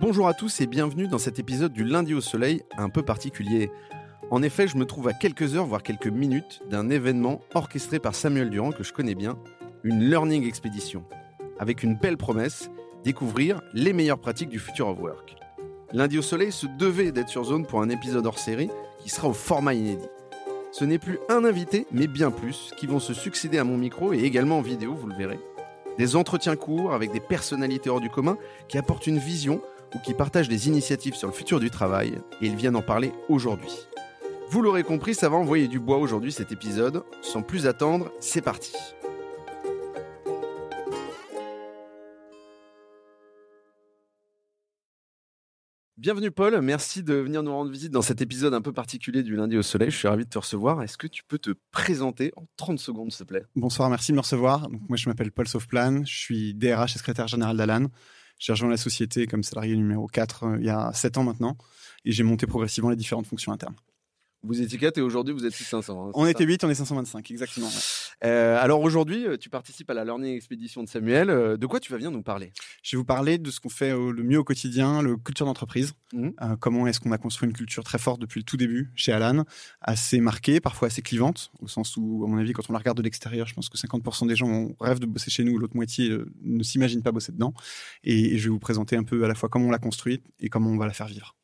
Bonjour à tous et bienvenue dans cet épisode du lundi au soleil un peu particulier. En effet, je me trouve à quelques heures, voire quelques minutes, d'un événement orchestré par Samuel Durand que je connais bien, une Learning Expedition, avec une belle promesse, découvrir les meilleures pratiques du future of work. Lundi au soleil se devait d'être sur zone pour un épisode hors série qui sera au format inédit. Ce n'est plus un invité, mais bien plus, qui vont se succéder à mon micro et également en vidéo, vous le verrez. Des entretiens courts avec des personnalités hors du commun qui apportent une vision ou qui partagent des initiatives sur le futur du travail, et ils viennent en parler aujourd'hui. Vous l'aurez compris, ça va envoyer du bois aujourd'hui cet épisode. Sans plus attendre, c'est parti. Bienvenue Paul, merci de venir nous rendre visite dans cet épisode un peu particulier du lundi au soleil. Je suis ravi de te recevoir. Est-ce que tu peux te présenter en 30 secondes, s'il te plaît? Bonsoir, merci de me recevoir. Donc, moi, je m'appelle Paul Saufplan, je suis DRH et secrétaire général d'Alan. J'ai rejoint la société comme salarié numéro 4 euh, il y a 7 ans maintenant et j'ai monté progressivement les différentes fonctions internes. Vous étiez 4 et aujourd'hui vous êtes 500. Hein, on était 8, on est 525, exactement. Euh, alors aujourd'hui, euh, tu participes à la Learning Expedition de Samuel. Euh, de quoi tu vas venir nous parler? Je vais vous parler de ce qu'on fait le mieux au quotidien, le culture d'entreprise. Mmh. comment est-ce qu'on a construit une culture très forte depuis le tout début chez Alan, assez marquée, parfois assez clivante, au sens où, à mon avis, quand on la regarde de l'extérieur, je pense que 50% des gens rêvent de bosser chez nous, l'autre moitié ne s'imagine pas bosser dedans. et je vais vous présenter un peu à la fois comment on l'a construite et comment on va la faire vivre.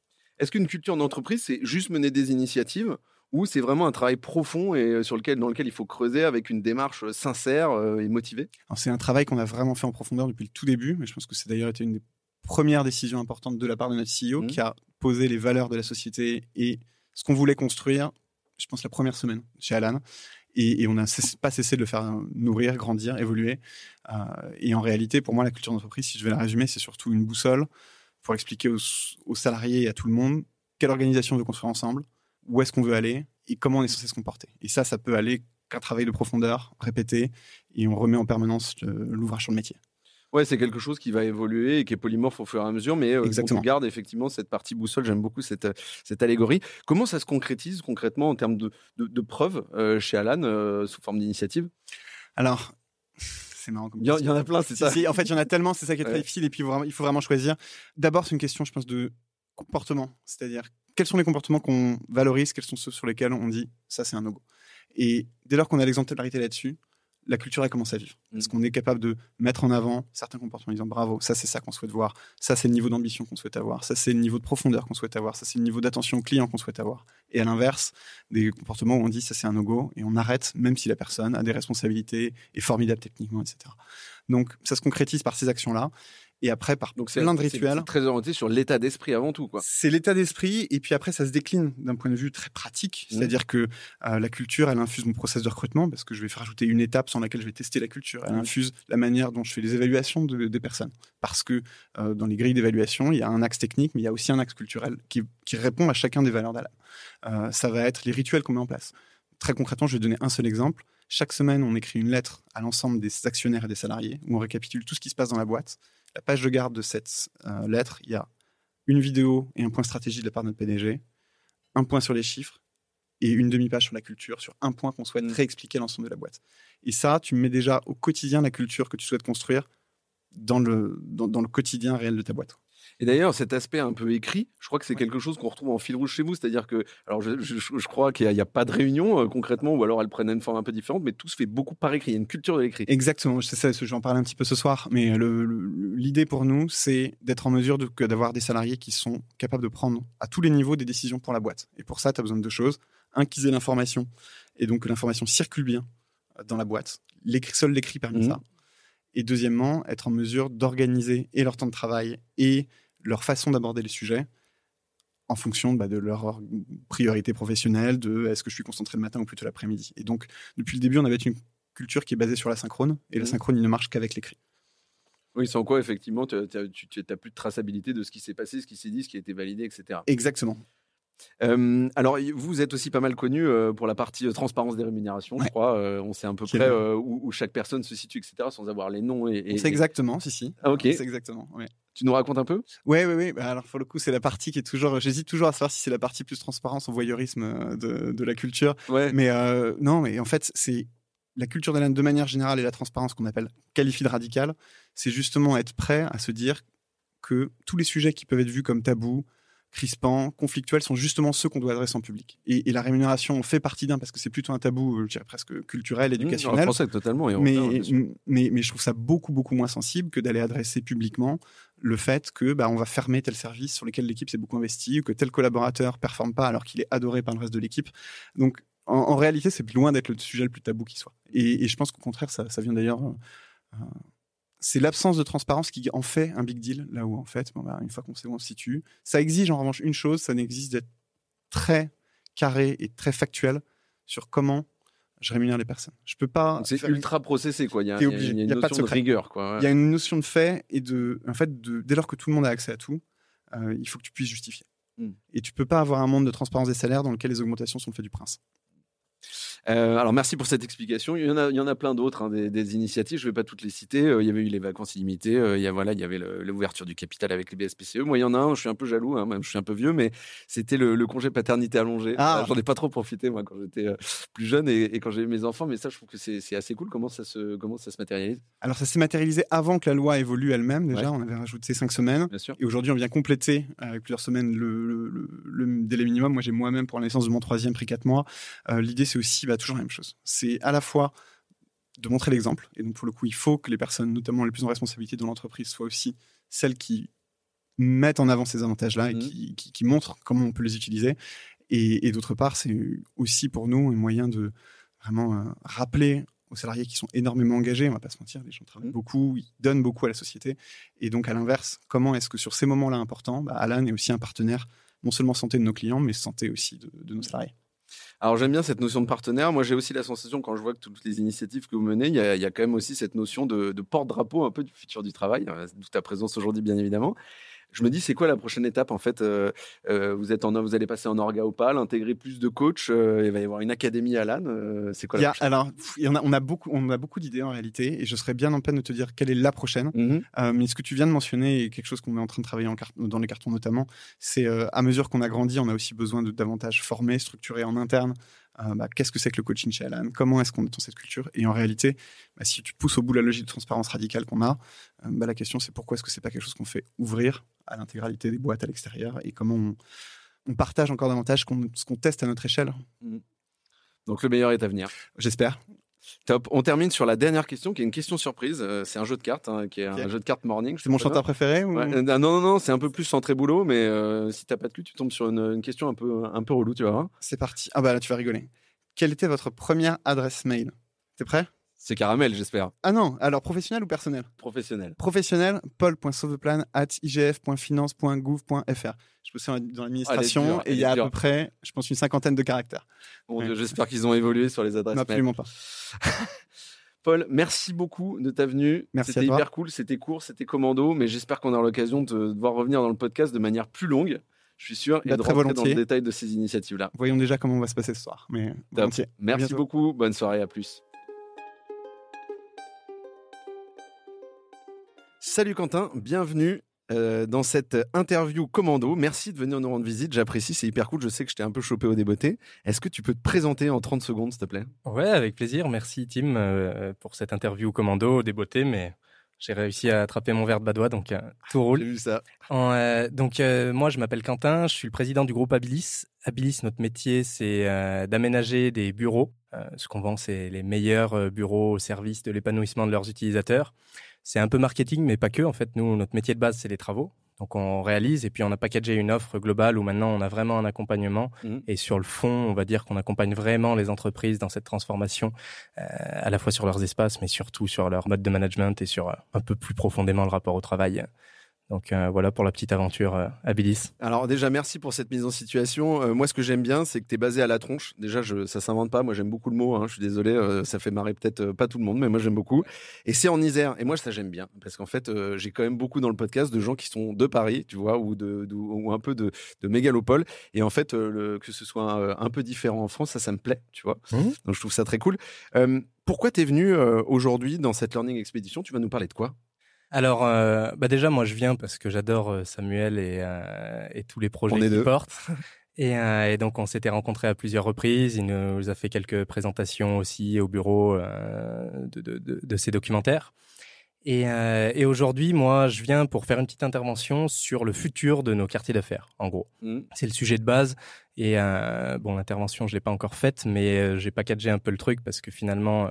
Est-ce qu'une culture d'entreprise, c'est juste mener des initiatives ou c'est vraiment un travail profond et euh, sur lequel, dans lequel il faut creuser avec une démarche euh, sincère euh, et motivée? C'est un travail qu'on a vraiment fait en profondeur depuis le tout début, mais je pense que c'est d'ailleurs été une des premières décisions importantes de la part de notre CEO mmh. qui a posé les valeurs de la société et ce qu'on voulait construire, je pense, la première semaine chez Alan. Et, on n'a pas cessé de le faire nourrir, grandir, évoluer. et en réalité, pour moi, la culture d'entreprise, si je vais la résumer, c'est surtout une boussole pour expliquer aux, salariés et à tout le monde quelle organisation on veut construire ensemble, où est-ce qu'on veut aller et comment on est censé se comporter. Et ça, ça peut aller qu'un travail de profondeur, répété, et on remet en permanence l'ouvrage sur le métier. Ouais, c'est quelque chose qui va évoluer et qui est polymorphe au fur et à mesure, mais euh, on garde effectivement cette partie boussole. J'aime beaucoup cette, cette allégorie. Comment ça se concrétise concrètement en termes de, de, preuves euh, chez Alan euh, sous forme d'initiative? Alors, c'est marrant. il, y en a plein, c'est ça. en fait, il y en a tellement, c'est ça qui est très difficile. Et puis, il faut vraiment choisir. D'abord, c'est une question, je pense, de comportement. C'est-à-dire, quels sont les comportements qu'on valorise, quels sont ceux sur lesquels on dit ça, c'est un no-go. Et dès lors qu'on a l'exemplarité là-dessus, la culture, elle commence à vivre. Est-ce mm. qu'on est capable de mettre en avant certains comportements en disant bravo, ça c'est ça qu'on souhaite voir, ça c'est le niveau d'ambition qu'on souhaite avoir, ça c'est le niveau de profondeur qu'on souhaite avoir, ça c'est le niveau d'attention au client qu'on souhaite avoir. Et à l'inverse, des comportements où on dit ça c'est un no-go et on arrête même si la personne a des responsabilités, est formidable techniquement, etc. Donc ça se concrétise par ces actions-là. Et après, par Donc plein de rituels. C'est très orienté sur l'état d'esprit avant tout. quoi. C'est l'état d'esprit. Et puis après, ça se décline d'un point de vue très pratique. Mmh. C'est-à-dire que euh, la culture, elle infuse mon process de recrutement parce que je vais faire ajouter une étape sans laquelle je vais tester la culture. Elle mmh. infuse la manière dont je fais les évaluations de, des personnes. Parce que euh, dans les grilles d'évaluation, il y a un axe technique, mais il y a aussi un axe culturel qui, qui répond à chacun des valeurs d'Alan. Euh, ça va être les rituels qu'on met en place. Très concrètement, je vais donner un seul exemple. Chaque semaine, on écrit une lettre à l'ensemble des actionnaires et des salariés où on récapitule tout ce qui se passe dans la boîte la page de garde de cette euh, lettre, il y a une vidéo et un point stratégie de la part de notre PDG, un point sur les chiffres et une demi-page sur la culture, sur un point qu'on souhaite mm. réexpliquer l'ensemble de la boîte. Et ça, tu mets déjà au quotidien la culture que tu souhaites construire dans le, dans le quotidien réel de ta boîte. Et d'ailleurs, cet aspect un peu écrit, je crois que c'est quelque chose qu'on retrouve en fil rouge chez vous. C'est-à-dire que, alors je, crois qu'il n'y a, pas de réunion euh, concrètement, ou alors elles prennent une forme un peu différente, mais tout se fait beaucoup par écrit. Il y a une culture de l'écrit. Exactement, c'est ça, j'en parlais un petit peu ce soir. Mais l'idée pour nous, c'est d'être en mesure d'avoir des salariés qui sont capables de prendre à tous les niveaux des décisions pour la boîte. Et pour ça, tu as besoin de deux choses. Un, qu'ils aient l'information, et donc que l'information circule bien euh, dans la boîte. Seul l'écrit permet mmh. ça. Et deuxièmement, être en mesure d'organiser et leur temps de travail et leur façon d'aborder les sujets en fonction bah, de leur priorité professionnelle, de est-ce que je suis concentré le matin ou plutôt l'après-midi. Et donc, depuis le début, on avait une culture qui est basée sur la synchrone, et la mmh. synchrone, il ne marche qu'avec l'écrit. Oui, sans quoi, effectivement, tu n'as plus de traçabilité de ce qui s'est passé, ce qui s'est dit, ce qui a été validé, etc. Exactement alors, vous êtes aussi pas mal connu pour la partie transparence des rémunérations, je crois. on sait à peu près où, chaque personne se situe, etc., sans avoir les noms. Et, c'est exactement, si, si. Ah, ok. C'est exactement. Tu nous racontes un peu? Oui, oui, oui. alors, pour le coup, c'est la partie qui est toujours. J'hésite toujours à savoir si c'est la partie plus transparence au voyeurisme de, la culture. Ouais. Mais non, mais en fait, c'est la culture de de manière générale et la transparence qu'on appelle qualifiée de radicale. C'est justement être prêt à se dire que tous les sujets qui peuvent être vus comme tabous, crispants, conflictuels sont justement ceux qu'on doit adresser en public. Et, la rémunération en fait partie d'un parce que c'est plutôt un tabou, euh, je dirais presque culturel, mmh, éducationnel. français, totalement. mais, mais, mais, je trouve ça beaucoup, beaucoup moins sensible que d'aller adresser publiquement le fait que bah, on va fermer tel service sur lequel l'équipe s'est beaucoup investie, ou que tel collaborateur performe pas alors qu'il est adoré par le reste de l'équipe. Donc, en, réalité, c'est loin d'être le sujet le plus tabou qui soit. Et, je pense qu'au contraire, ça, ça vient d'ailleurs. Euh, c'est l'absence de transparence qui en fait un big deal, là où en fait, bah, une fois qu'on sait où on se situe, ça exige en revanche une chose, ça n'existe d'être très carré et très factuel sur comment je rémunère les personnes. Je peux pas. C'est ultra processé, quoi. Il y a, une notion de, rigueur, quoi. Il y a une notion de fait et de, en fait, de, dès lors que tout le monde a accès à tout, euh, il faut que tu puisses justifier. Hmm. Et tu peux pas avoir un monde de transparence des salaires dans lequel les augmentations sont faites du prince. Euh, alors merci pour cette explication. Il y en a, il y en a plein d'autres, hein, des, initiatives. Je ne vais pas toutes les citer. Euh, il y avait eu les vacances illimitées. Euh, il y a voilà, il y avait l'ouverture du capital avec les BSPCE. Moi, il y en a un. Je suis un peu jaloux, hein, même je suis un peu vieux, mais c'était le, congé paternité allongé. Ah. J'en ai pas trop profité moi quand j'étais plus jeune et, quand j'ai eu mes enfants. Mais ça, je trouve que c'est assez cool. Comment ça se comment ça se matérialise? Alors ça s'est matérialisé avant que la loi évolue elle-même. Déjà, on avait rajouté cinq semaines. Bien sûr. Et aujourd'hui, on vient compléter avec plusieurs semaines le, délai minimum. Moi, j'ai moi-même pour la naissance de mon troisième pris quatre mois. L'idée, c'est aussi bah, toujours la même chose c'est à la fois de montrer l'exemple. Et donc, pour le coup, il faut que les personnes, notamment les plus en responsabilité dans l'entreprise, soient aussi celles qui mettent en avant ces avantages-là et mmh. qui, montrent comment on peut les utiliser. Et, d'autre part, c'est aussi pour nous un moyen de vraiment euh, rappeler aux salariés qui sont énormément engagés, on va pas se mentir, les gens travaillent mmh. beaucoup, ils donnent beaucoup à la société. Et donc, à l'inverse, comment est-ce que sur ces moments-là importants, bah, Alan est aussi un partenaire, non seulement santé de nos clients, mais santé aussi de nos salariés alors j'aime bien cette notion de partenaire. Moi j'ai aussi la sensation quand je vois que toutes les initiatives que vous menez, il y a, quand même aussi cette notion de, de porte-drapeau un peu du futur du travail, euh, d'où ta présence aujourd'hui bien évidemment je me dis, c'est quoi la prochaine étape En fait, euh, euh, vous, êtes en, vous allez passer en orga opal, intégrer plus de coachs, euh, il va y avoir une académie à LAN. c'est quoi la prochaine Alors, on a beaucoup, on a beaucoup d'idées en réalité, et je serais bien en peine de te dire quelle est la prochaine. Mmh mais ce que tu viens de mentionner, et quelque chose qu'on est en train de travailler en dans les cartons notamment, c'est à mesure qu'on a grandi, on a aussi besoin de davantage former, structurer en interne. Bah, qu'est-ce que c'est que le coaching chez Alan? Comment est-ce qu'on est dans cette culture? Et en réalité, bah, si tu pousses au bout la logique de transparence radicale qu'on a, bah, la question c'est pourquoi est-ce que c'est pas quelque chose qu'on fait ouvrir à l'intégralité des boîtes à l'extérieur? Et comment on, partage encore davantage ce qu'on teste à notre échelle? Mmh. Donc le meilleur est à venir. J'espère. Top. On termine sur la dernière question, qui est une question surprise. Euh, c'est un jeu de cartes, hein, qui est un jeu de cartes morning. C'est mon chanteur préféré euh, Non, non, non, c'est un peu plus centré boulot, mais euh, si t'as pas de cul, tu tombes sur une, question un peu, un peu relou, tu vois. C'est parti. Ah bah là, tu vas rigoler. Quelle était votre première adresse mail? T'es prêt? C'est caramel, j'espère. Ah non, alors professionnel ou personnel? Professionnel. Professionnel, paul.sauveplan at igf.finance.gouv.fr. Je bossais dans l'administration et il y a à peu près, je pense, une cinquantaine de caractères. Bon, J'espère qu'ils ont évolué sur les adresses. absolument pas. Paul, merci beaucoup de ta venue. Merci C'était hyper cool, c'était court, c'était commando, mais j'espère qu'on aura l'occasion de, voir revenir dans le podcast de manière plus longue. Je suis sûr, et bah, de très rentrer dans le détail de ces initiatives-là. Voyons déjà comment on va se passer ce soir. Mais Merci beaucoup, bonne soirée, à plus. Salut Quentin, bienvenue euh, dans cette interview commando. Merci de venir nous rendre visite, j'apprécie, c'est hyper cool. Je sais que je t'ai un peu chopé au débeauté. Est-ce que tu peux te présenter en 30 secondes, s'il te plaît? Ouais, avec plaisir. Merci Tim euh, pour cette interview commando au débeauté, mais j'ai réussi à attraper mon verre de badois, donc euh, tout roule. J'ai vu ça. donc moi, je m'appelle Quentin, je suis le président du groupe Abilis. Abilis, notre métier, c'est d'aménager des bureaux. ce qu'on vend, c'est les meilleurs bureaux au service de l'épanouissement de leurs utilisateurs c'est un peu marketing, mais pas que. En fait, nous, notre métier de base, c'est les travaux. Donc on réalise et puis on a packagé une offre globale où maintenant on a vraiment un accompagnement mmh. et sur le fond on va dire qu'on accompagne vraiment les entreprises dans cette transformation euh, à la fois sur leurs espaces mais surtout sur leur mode de management et sur euh, un peu plus profondément le rapport au travail donc euh, voilà pour la petite aventure euh, à Bilis. Alors déjà merci pour cette mise en situation. Euh, moi ce que j'aime bien c'est que tu es basé à la tronche. Déjà je, ça s'invente pas, moi j'aime beaucoup le mot, hein. je suis désolé, ça fait marrer peut-être pas tout le monde mais moi j'aime beaucoup. Et c'est en Isère et moi ça j'aime bien parce qu'en fait j'ai quand même beaucoup dans le podcast de gens qui sont de Paris, tu vois, ou, de, ou un peu de, de mégalopole. Et en fait le, que ce soit un, peu différent en France, ça ça me plaît, tu vois. Mmh. Donc je trouve ça très cool. pourquoi tu es venu aujourd'hui dans cette Learning Expedition Tu vas nous parler de quoi? Alors, euh, bah déjà, moi, je viens parce que j'adore euh, Samuel et, euh, et, tous les projets qu'il porte. Et, et, donc, on s'était rencontrés à plusieurs reprises. Il nous a fait quelques présentations aussi au bureau de, de, de, de, ses documentaires. Et, et aujourd'hui, moi, je viens pour faire une petite intervention sur le futur de nos quartiers d'affaires, en gros. Mmh. C'est le sujet de base. Et bon, l'intervention, je l'ai pas encore faite, mais j'ai packagé un peu le truc parce que finalement,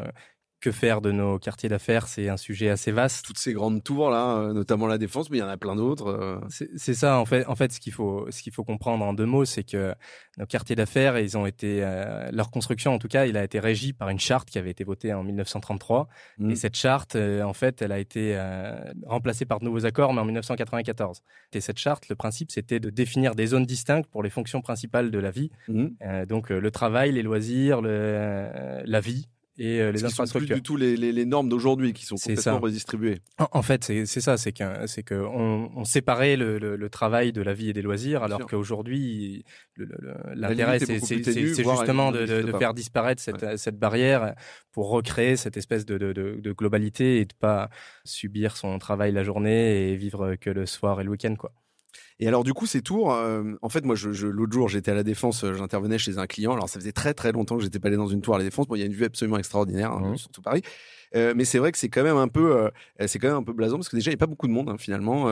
que faire de nos quartiers d'affaires C'est un sujet assez vaste. Toutes ces grandes tours là, euh, notamment la défense, mais il y en a plein d'autres. euh. C'est ça, en fait. En fait, ce qu'il faut, ce qu'il faut comprendre en deux mots, c'est que nos quartiers d'affaires, ils ont été, euh, leur construction, en tout cas, il a été régi par une charte qui avait été votée en 1933. Mm. Et cette charte, euh, en fait, elle a été euh, remplacée par de nouveaux accords, mais en 1994. Et cette charte, le principe, c'était de définir des zones distinctes pour les fonctions principales de la vie. Mmh. Donc, le travail, les loisirs, le, la vie et euh, les Ce qui sont plus infrastructures. du tout les, les- les normes d'aujourd'hui qui sont complètement redistribuées. En, en fait, c'est ça, c'est que c'est que on, on séparait le, le, le travail de la vie et des loisirs, alors qu'aujourd'hui, l'intérêt, est c'est justement de, faire disparaître cette, cette barrière pour recréer cette espèce de, de, de, de globalité et de pas subir son travail la journée et vivre que le soir et le week-end, quoi. Et alors du coup ces tours, euh, en fait moi je, je- l'autre jour j'étais à la défense, euh, j'intervenais chez un client. Alors ça faisait très très longtemps que j'étais pas allé dans une tour à la défense. Bon il y a une vue absolument extraordinaire, hein, Mhm. surtout Paris. Euh, mais c'est vrai que c'est quand même un peu, c'est quand même un peu blasant parce que déjà il y a pas beaucoup de monde hein, finalement.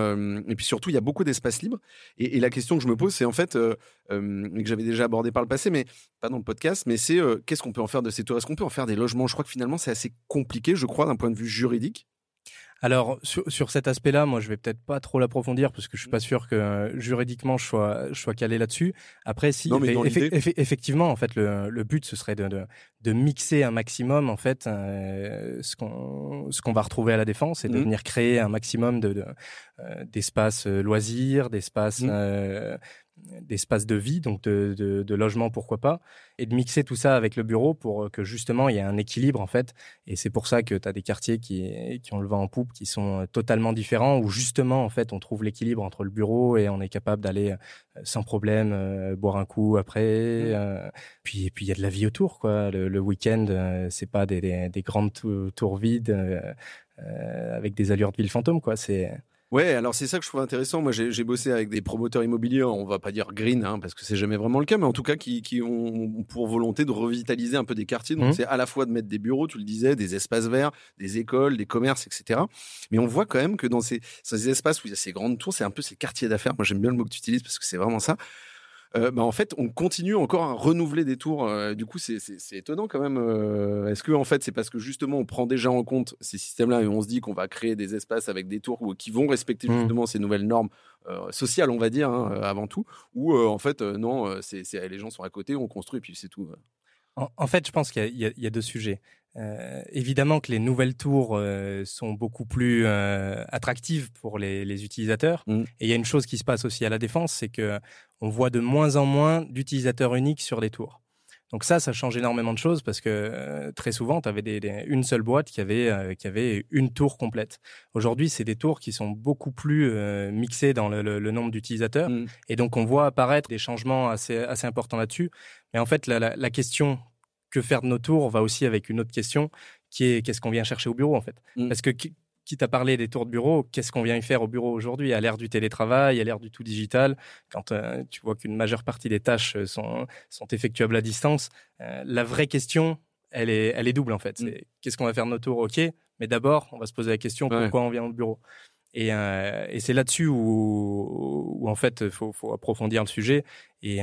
et puis surtout il y a beaucoup d'espace libre. Et, et la question que je me pose c'est en fait et que j'avais déjà abordé par le passé, mais pas dans le podcast, mais c'est qu'est-ce qu'on peut en faire de ces tours? Est-ce qu'on peut en faire des logements? Je crois que finalement c'est assez compliqué, je crois, d'un point de vue juridique. Alors sur, sur cet aspect-là, moi je vais peut-être pas trop l'approfondir parce que je suis pas sûr que euh, juridiquement je sois je sois calé là-dessus. Après si Non, mais effectivement en fait le, le but ce serait de, de de mixer un maximum en fait euh, ce qu'on ce qu'on va retrouver à la défense et de Mhm. venir créer un maximum de de, euh, d'espaces euh, loisirs, d'espaces Mhm. D'espaces de vie, donc de, de, de logement, pourquoi pas, et de mixer tout ça avec le bureau pour que justement il y ait un équilibre en fait. Et c'est pour ça que tu as des quartiers qui, qui ont le vent en poupe, qui sont euh, totalement différents, où justement en fait on trouve l'équilibre entre le bureau et on est capable d'aller euh, sans problème euh, boire un coup après. Mmh. euh, puis et puis il y a de la vie autour quoi. Le, le week-end euh, c'est pas des, des, des grandes tou- tours vides avec des allures de ville fantôme quoi. C'est Ouais, alors c'est ça que je trouve intéressant. Moi, j'ai bossé avec des promoteurs immobiliers, on va pas dire green, hein, parce que c'est jamais vraiment le cas, mais en tout cas qui, qui ont pour volonté de revitaliser un peu des quartiers. Donc Mhm. c'est à la fois de mettre des bureaux, tu le disais, des espaces verts, des écoles, des commerces, etc. Mais on voit quand même que dans ces, ces espaces où il y a ces grandes tours, c'est un peu ces quartiers d'affaires. Moi, j'aime bien le mot que tu utilises parce que c'est vraiment ça. Euh, bah, en fait, on continue encore à renouveler des tours. Euh, du coup, c'est- étonnant quand même. Euh, Est-ce que en fait, c'est parce que justement, on prend déjà en compte ces systèmes-là et on se dit qu'on va créer des espaces avec des tours où- qui vont respecter Mm. justement ces nouvelles normes sociales, on va dire, hein, avant tout, ou en fait, non, c'est les gens sont à côté, on construit et puis c'est tout. En, en fait, je pense qu'il y a deux sujets. Euh, évidemment que les nouvelles tours euh, sont beaucoup plus euh, attractives pour les, les utilisateurs. Mm. Et il y a une chose qui se passe aussi à la défense, c'est que on voit de moins en moins d'utilisateurs uniques sur les tours. Donc ça, ça change énormément de choses parce que très souvent, tu avais des, des- une seule boîte qui avait, qui avait une tour complète. Aujourd'hui, c'est des tours qui sont beaucoup plus mixées dans le, le- le nombre d'utilisateurs. Mm. Et donc, on voit apparaître des changements assez, assez importants là-dessus. Mais en fait, la, la, la question que faire de nos tours va aussi avec une autre question qui est qu'est-ce qu'on vient chercher au bureau, en fait? Mm. Parce que qui, quitte à parler des tours de bureau, qu'est-ce qu'on vient y faire au bureau aujourd'hui? À l'ère du télétravail, à l'ère du tout digital, quand euh, tu vois qu'une majeure partie des tâches euh, sont, sont effectuables à distance, euh, la vraie question, elle est, elle est double en fait. Mm. Qu'est-ce qu'on va faire de nos tours? Ok, mais d'abord, on va se poser la question Ouais. pourquoi on vient au bureau? Et, euh, et c'est là-dessus où, où, en fait il faut, faut approfondir le sujet et,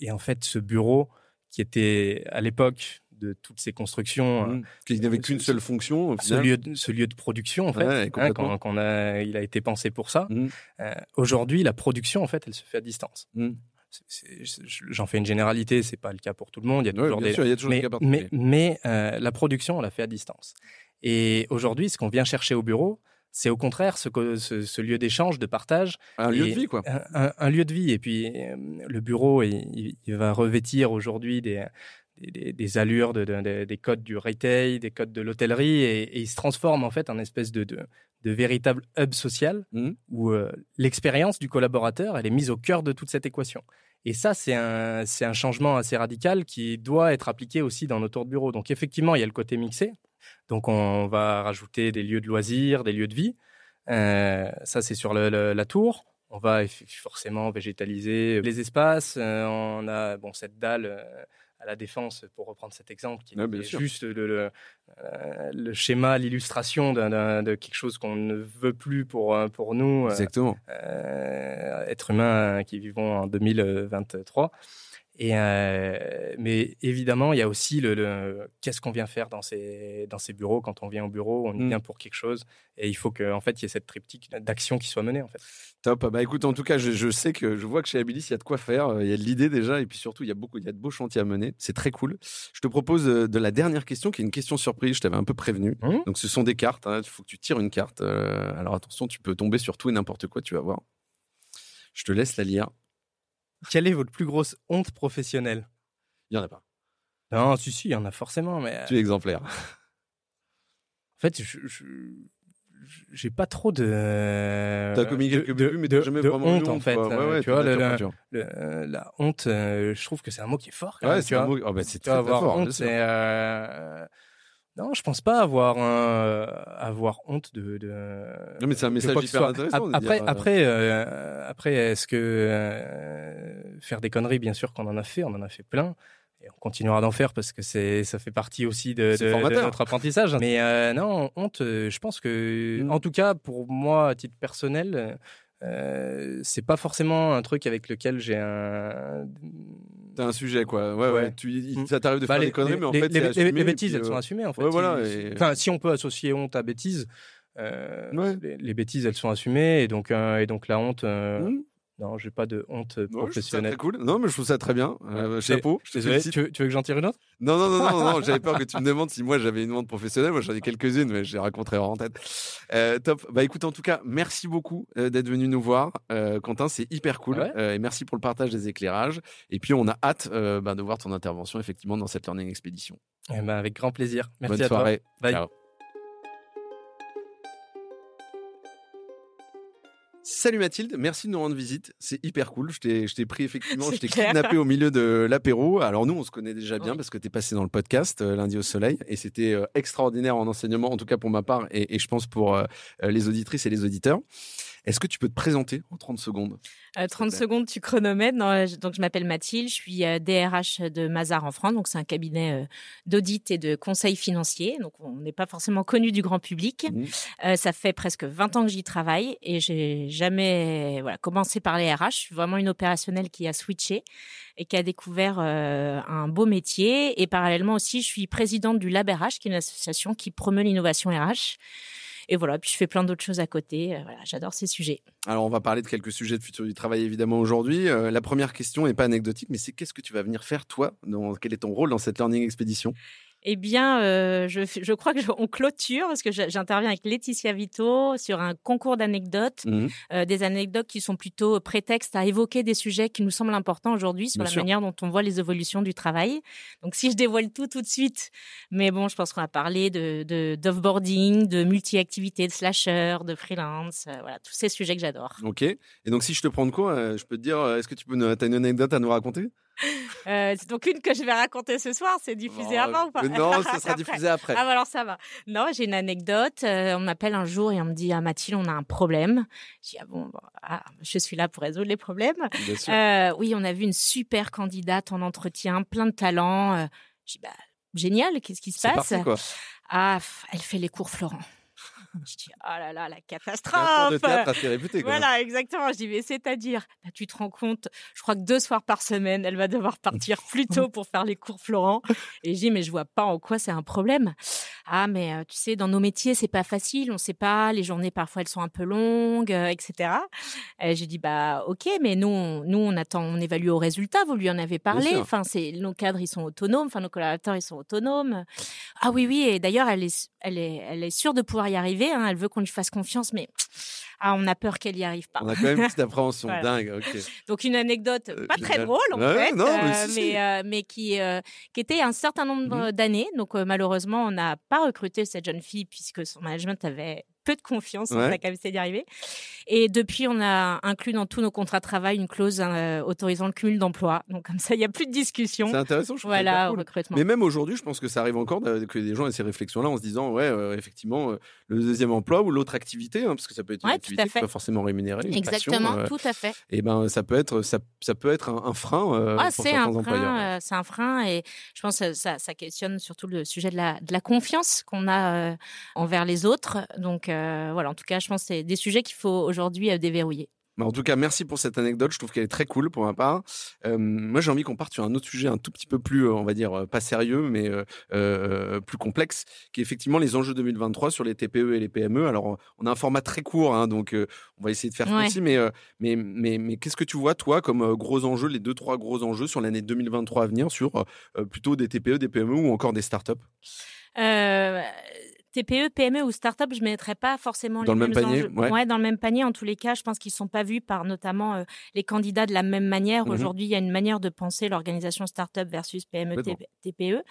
et en fait ce bureau qui était à l'époque de toutes ces constructions Mm. Il n'avait qu'une seule fonction. ce lieu, de, ce lieu de production en fait, Ouais, hein, a, il a été pensé pour ça. Mm. Euh, Aujourd'hui, la production en fait, elle se fait à distance. Mm. C'est- J'en fais une généralité, c'est pas le cas pour tout le monde. Il y a toujours des, sûr, il y a toujours mais, des cas mais, mais, euh, la production, on l'a fait à distance. Et aujourd'hui, ce qu'on vient chercher au bureau, c'est au contraire ce, que- ce, ce lieu d'échange, de partage, Un lieu de vie, quoi. un, un- un lieu de vie. Et puis, le bureau, il, va revêtir aujourd'hui des, des, des- des allures, de, de- de- des codes du retail, des codes de l'hôtellerie, et, et il se transforme en fait en espèce de, de, de véritable hub social Mhm. où euh, l'expérience du collaborateur, elle est mise au cœur de toute cette équation. Et ça, c'est un, c'est un changement assez radical qui doit être appliqué aussi dans nos tours de bureau. Donc, effectivement, il y a le côté mixé. Donc, on va rajouter des lieux de loisirs, des lieux de vie. Euh, ça, c'est sur le- le- la tour. On va forcément végétaliser les espaces. Euh, on a bon, cette dalle euh, à la défense, pour reprendre cet exemple, qui bien est sûr. juste le, le, euh, le schéma, l'illustration de quelque chose qu'on ne veut plus pour, pour nous, Exactement. êtres humains qui vivons en 2023. Et euh, mais évidemment, il y a aussi le, le- qu'est-ce qu'on vient faire dans ces dans ces bureaux. Quand on vient au bureau, on Mm. vient pour quelque chose, et il faut que en fait il y ait cette triptyque d'action qui soit menée en fait. Top. Bah écoute, en tout cas, je, je sais que je vois que chez Abilis, il y a de quoi faire, euh, il y a de l'idée déjà, et puis surtout, il y a beaucoup, il y a de beaux chantiers à mener. C'est très cool. Je te propose euh, de la dernière question, qui est une question surprise. Je t'avais un peu prévenu. Mhm. Donc, ce sont des cartes. hein. Il faut que tu tires une carte. Euh, alors attention, tu peux tomber sur tout et n'importe quoi. Tu vas voir. Je te laisse la lire. Quelle est votre plus grosse honte professionnelle? Il y en a pas. Non, si si, il y en a forcément, mais euh, Tu es exemplaire. en fait, je, j'ai pas trop de. T'as commis quelques buts, mais de- jamais de vraiment eu honte en fait. quoi. Ouais, Euh, ouais, tu vois, le- le- le- euh, la honte, euh, je trouve que c'est un mot qui est fort. Quand Ouais, c'est un mot. oh, bah, c'est très, très fort. honte, c'est. euh, Non, je pense pas avoir un- avoir honte de. de Non, mais c'est un message hyper intéressant. de Après, dire, euh, après, euh, après, est-ce que euh, faire des conneries, bien sûr qu'on en a fait, on en a fait plein. Et on continuera d'en faire parce que c'est, ça fait partie aussi de, notre apprentissage. Mais euh, non, honte, euh, je pense que, Mm. en tout cas, pour moi, à titre personnel, euh, c'est pas forcément un truc avec lequel j'ai un. T'as un sujet, quoi. Ouais, ouais. Ouais. Tu, il- Mm. ça t'arrive de Bah, faire les, des conneries, les- mais en les- fait, les- les- assumé, les et bêtises, puis, elles sont euh, assumées en fait. ouais, voilà, et- Enfin, si on peut associer honte à bêtise, euh, Ouais. les, bêtises, elles sont assumées, et donc, euh, et donc la honte. euh, Mm. Non, j'ai pas de honte professionnelle. très cool. Non, mais je trouve ça très bien. Euh, chapeau. Je Désolé, tu veux, tu veux que j'en tire une autre? Non, non, non, non, non, j'avais peur que tu me demandes si moi j'avais une honte professionnelle. Moi j'en ai quelques-unes, mais les raconterai hors en tête. Euh, top. Bah écoute, en tout cas, merci beaucoup euh, d'être venu nous voir. Euh, Quentin, c'est hyper cool. Ouais. Euh, et merci pour le partage des éclairages. Et puis on a hâte bah, de voir ton intervention effectivement dans cette Learning Expédition. Eh ben, Avec grand plaisir. Merci Bonne à toi. soirée. Bye. Ciao. Salut Mathilde, merci de nous rendre visite. C'est hyper cool. Je t'ai, je t'ai pris effectivement, je t'ai kidnappé au milieu de l'apéro. Alors nous, on se connaît déjà bien Oui. parce que tu es passé dans le podcast euh, lundi au soleil et c'était euh, extraordinaire en enseignement, en tout cas pour ma part et, et je pense pour euh, les auditrices et les auditeurs. Est-ce que tu peux te présenter en 30 secondes Euh, 30 plaît. secondes, tu chronomètres. Non, euh, je- donc, je m'appelle Mathilde, je suis euh, DRH de Mazar en France. Donc, c'est un cabinet euh, d'audit et de conseil financier. Donc, on n'est pas forcément connu du grand public. Euh, ça fait presque 20 ans que j'y travaille et j'ai jamais voilà, commencé par les RH. Je suis vraiment une opérationnelle qui a switché et qui a découvert euh, un beau métier. Et parallèlement aussi, je suis présidente du Lab RH, qui est une association qui promeut l'innovation RH. Et voilà, puis je fais plein d'autres choses à côté. Euh, j'adore ces sujets. Alors on va parler de quelques sujets de futur du travail évidemment aujourd'hui. Euh, la première question n'est pas anecdotique, mais c'est qu'est-ce que tu vas venir faire toi dans, Quel est ton rôle dans cette Learning Expédition? Eh bien, euh, je, je crois que je- on clôture parce que j'interviens avec Laetitia Vito sur un concours d'anecdotes, Mhm. euh, des anecdotes qui sont plutôt prétexte à évoquer des sujets qui nous semblent importants aujourd'hui sur Bien la sûr. manière dont on voit les évolutions du travail. Donc, si je dévoile tout tout de suite, mais bon, je pense qu'on va parler de d'offboarding, de, multi-activités, de slasher, de freelance, euh, voilà, tous ces sujets que j'adore. Ok. Et donc si je te prends de quoi, euh, je peux te dire, euh, est-ce que tu peux, nous- t'as une anecdote à nous raconter? Euh, c'est donc une que je vais raconter ce soir, c'est diffusé avant ou pas? mais Non, ça sera diffusé après. Ah bah alors ça va. Non, j'ai une anecdote. Euh, on m'appelle un jour et on me dit ah Mathilde, on a un problème. Je dis ah bon, bon, ah, je suis là pour résoudre les problèmes. Bien sûr. Euh, oui, on a vu une super candidate en entretien, plein de talent. Euh, je dis bah génial, qu'est-ce qui se passe? parti quoi. Ah, elle fait les cours Florent. Je dis oh là là la catastrophe. de théâtre assez réputé. Voilà, exactement. Je dis, mais c'est-à-dire, bah, tu te rends compte, je crois que deux soirs par semaine, elle va devoir partir plus tôt pour faire les cours Florent. Et je dis, mais je vois pas en quoi c'est un problème. Ah, mais tu sais, dans nos métiers, c'est pas facile, on sait pas, les journées parfois elles sont un peu longues, etc. Et j'ai dit, bah, ok, mais nous, on, nous, on attend, on évalue au résultat, vous lui en avez parlé. Enfin, c'est, nos cadres, ils sont autonomes, enfin, nos collaborateurs, ils sont autonomes. Ah oui, oui, et d'ailleurs, elle est, elle est, elle est sûre de pouvoir y arriver, hein, elle veut qu'on lui fasse confiance, mais ah, on a peur qu'elle y arrive pas. On a quand même une petite appréhension Voilà. dingue. Donc une anecdote Euh, pas très drôle en Ouais, fait, non, mais euh, si. euh, mais qui euh, qui était un certain nombre Mhm. d'années. Donc euh, malheureusement, on n'a pas recruté cette jeune fille puisque son management avait peu de confiance en sa capacité d'y arriver. Et depuis, on a inclus dans tous nos contrats de travail une clause euh, autorisant le cumul d'emploi. Donc comme ça, il n'y a plus de discussion. C'est intéressant, je trouve. Voilà, au recrutement. Mais même aujourd'hui, je pense que ça arrive encore que des gens aient ces réflexions-là en se disant, ouais, euh, effectivement, euh, le deuxième emploi ou l'autre activité, hein, parce que ça peut être une activité qui pas forcément rémunérée. Exactement, tout à fait. Et ben, ça peut être, ça, ça peut être un, frein ah, pour certains employeurs. c'est un frein, et je pense que ça, ça questionne surtout le sujet de la, de la confiance qu'on a envers les autres. Donc voilà, en tout cas, je pense que c'est des sujets qu'il faut aujourd'hui déverrouiller. En tout cas, merci pour cette anecdote. Je trouve qu'elle est très cool pour ma part. Euh, moi, j'ai envie qu'on parte sur un autre sujet un tout petit peu plus, euh, on va dire, euh, pas sérieux, mais plus complexe, qui est effectivement les enjeux 2023 sur les TPE et les PME. Alors, on a un format très court, hein, donc on va essayer de faire ouais. petit, mais, mais, mais, mais qu'est-ce que tu vois, toi, comme gros enjeux, les deux, trois gros enjeux sur l'année 2023 à venir, sur plutôt des TPE, des PME ou encore des startups? TPE, PME ou start-up, je ne mettrais pas forcément dans les le même panier. Ouais. dans le même panier. En tous les cas, je pense qu'ils ne sont pas vus par notamment euh, les candidats de la même manière. Mmh Aujourd'hui, il y a une manière de penser l'organisation start-up versus PME, TPE.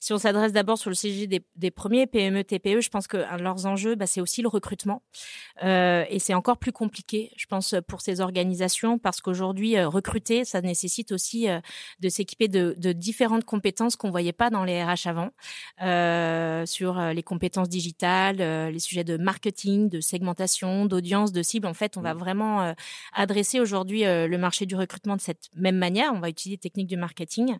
Si on s'adresse d'abord sur le sujet des, premiers PME, TPE, je pense que leurs enjeux, bah, c'est aussi le recrutement. Euh, et c'est encore plus compliqué, je pense, pour ces organisations parce qu'aujourd'hui, euh, recruter, ça nécessite aussi de s'équiper de, de, différentes compétences qu'on ne voyait pas dans les RH avant, sur les compétences digitale, euh, les sujets de marketing, de segmentation, d'audience, de cible. En fait, on va mmh. vraiment euh, adresser aujourd'hui euh, le marché du recrutement de cette même manière. On va utiliser les techniques du marketing.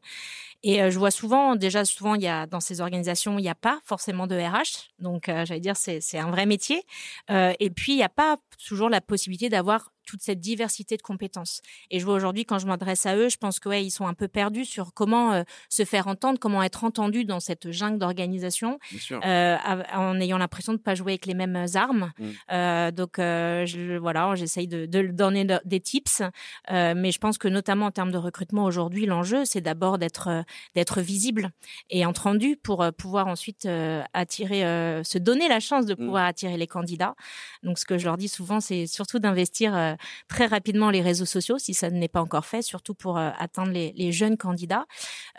Et je vois souvent, déjà souvent, il y a dans ces organisations, il n'y a pas forcément de RH. Donc, j'allais dire, c'est un vrai métier. et puis, il n'y a pas toujours la possibilité d'avoir toute cette diversité de compétences. Et je vois aujourd'hui, quand je m'adresse à eux, je pense que ouais, ils sont un peu perdus sur comment euh, se faire entendre, comment être entendu dans cette jungle d'organisation, euh, en ayant l'impression de ne pas jouer avec les mêmes armes. Mmh. Euh, donc euh, je, voilà, j'essaye de, de, donner des tips, euh, mais je pense que notamment en termes de recrutement aujourd'hui, l'enjeu c'est d'abord d'être d'être visible et entendu pour pouvoir ensuite attirer, se donner la chance de mmh. pouvoir attirer les candidats. Donc ce que je leur dis souvent, c'est surtout d'investir très rapidement les réseaux sociaux, si ça n'est pas encore fait, surtout pour euh, atteindre les, jeunes candidats.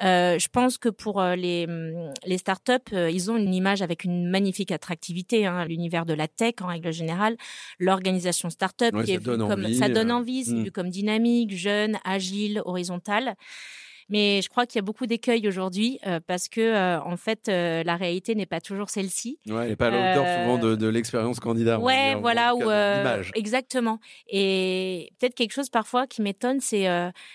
Euh, je pense que pour euh, les, mm, les startups, ils ont une image avec une magnifique attractivité, hein, l'univers de la tech en règle générale, l'organisation startup qui est comme ça donne envie, c'est hmm. vu comme dynamique, jeune, agile, horizontale. Mais je crois qu'il y a beaucoup d'écueils aujourd'hui euh, parce que, euh, en fait, euh, la réalité n'est pas toujours celle-ci. Ouais, elle n'est pas à la hauteur souvent de, de l'expérience candidat. Ouais, voilà. Ou, exactement. Et peut-être quelque chose parfois qui m'étonne, c'est